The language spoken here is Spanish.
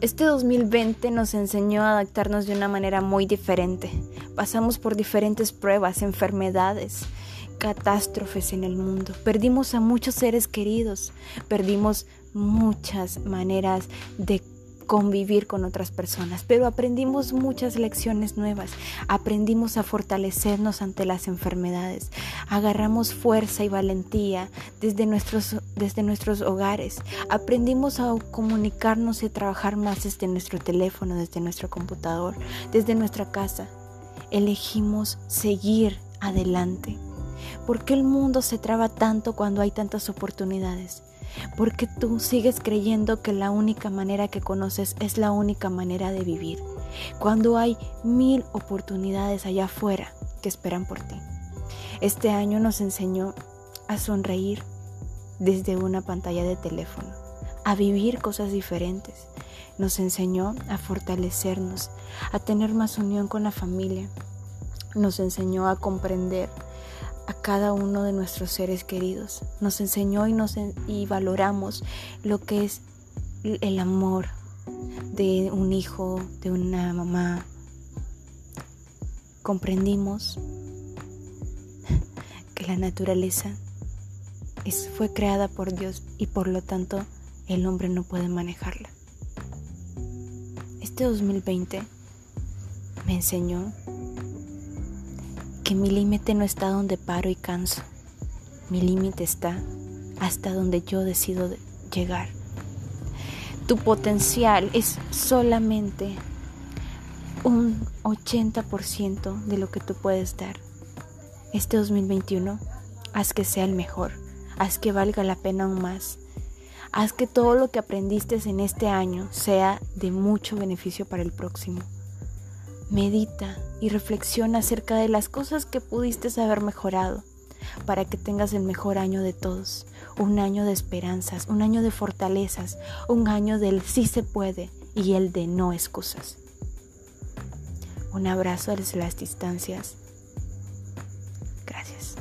Este 2020 nos enseñó a adaptarnos de una manera muy diferente. Pasamos por diferentes pruebas, enfermedades, catástrofes en el mundo. Perdimos a muchos seres queridos, perdimos muchas maneras de convivir con otras personas, pero aprendimos muchas lecciones nuevas, aprendimos a fortalecernos ante las enfermedades, agarramos fuerza y valentía desde nuestros, desde nuestros hogares, aprendimos a comunicarnos y trabajar más desde nuestro teléfono, desde nuestro computador, desde nuestra casa. Elegimos seguir adelante. ¿Por qué el mundo se traba tanto cuando hay tantas oportunidades? Porque tú sigues creyendo que la única manera que conoces es la única manera de vivir, cuando hay mil oportunidades allá afuera que esperan por ti. Este año nos enseñó a sonreír desde una pantalla de teléfono, a vivir cosas diferentes. Nos enseñó a fortalecernos, a tener más unión con la familia. Nos enseñó a comprender a cada uno de nuestros seres queridos. Nos enseñó y, nos, y valoramos lo que es el amor de un hijo, de una mamá. Comprendimos que la naturaleza es, fue creada por Dios y por lo tanto el hombre no puede manejarla. Este 2020 me enseñó que mi límite no está donde paro y canso. Mi límite está hasta donde yo decido llegar. Tu potencial es solamente un 80% de lo que tú puedes dar. Este 2021, haz que sea el mejor, haz que valga la pena aún más. Haz que todo lo que aprendiste en este año sea de mucho beneficio para el próximo. Medita y reflexiona acerca de las cosas que pudiste haber mejorado para que tengas el mejor año de todos, un año de esperanzas, un año de fortalezas, un año del sí se puede y el de no excusas. Un abrazo desde las distancias. Gracias.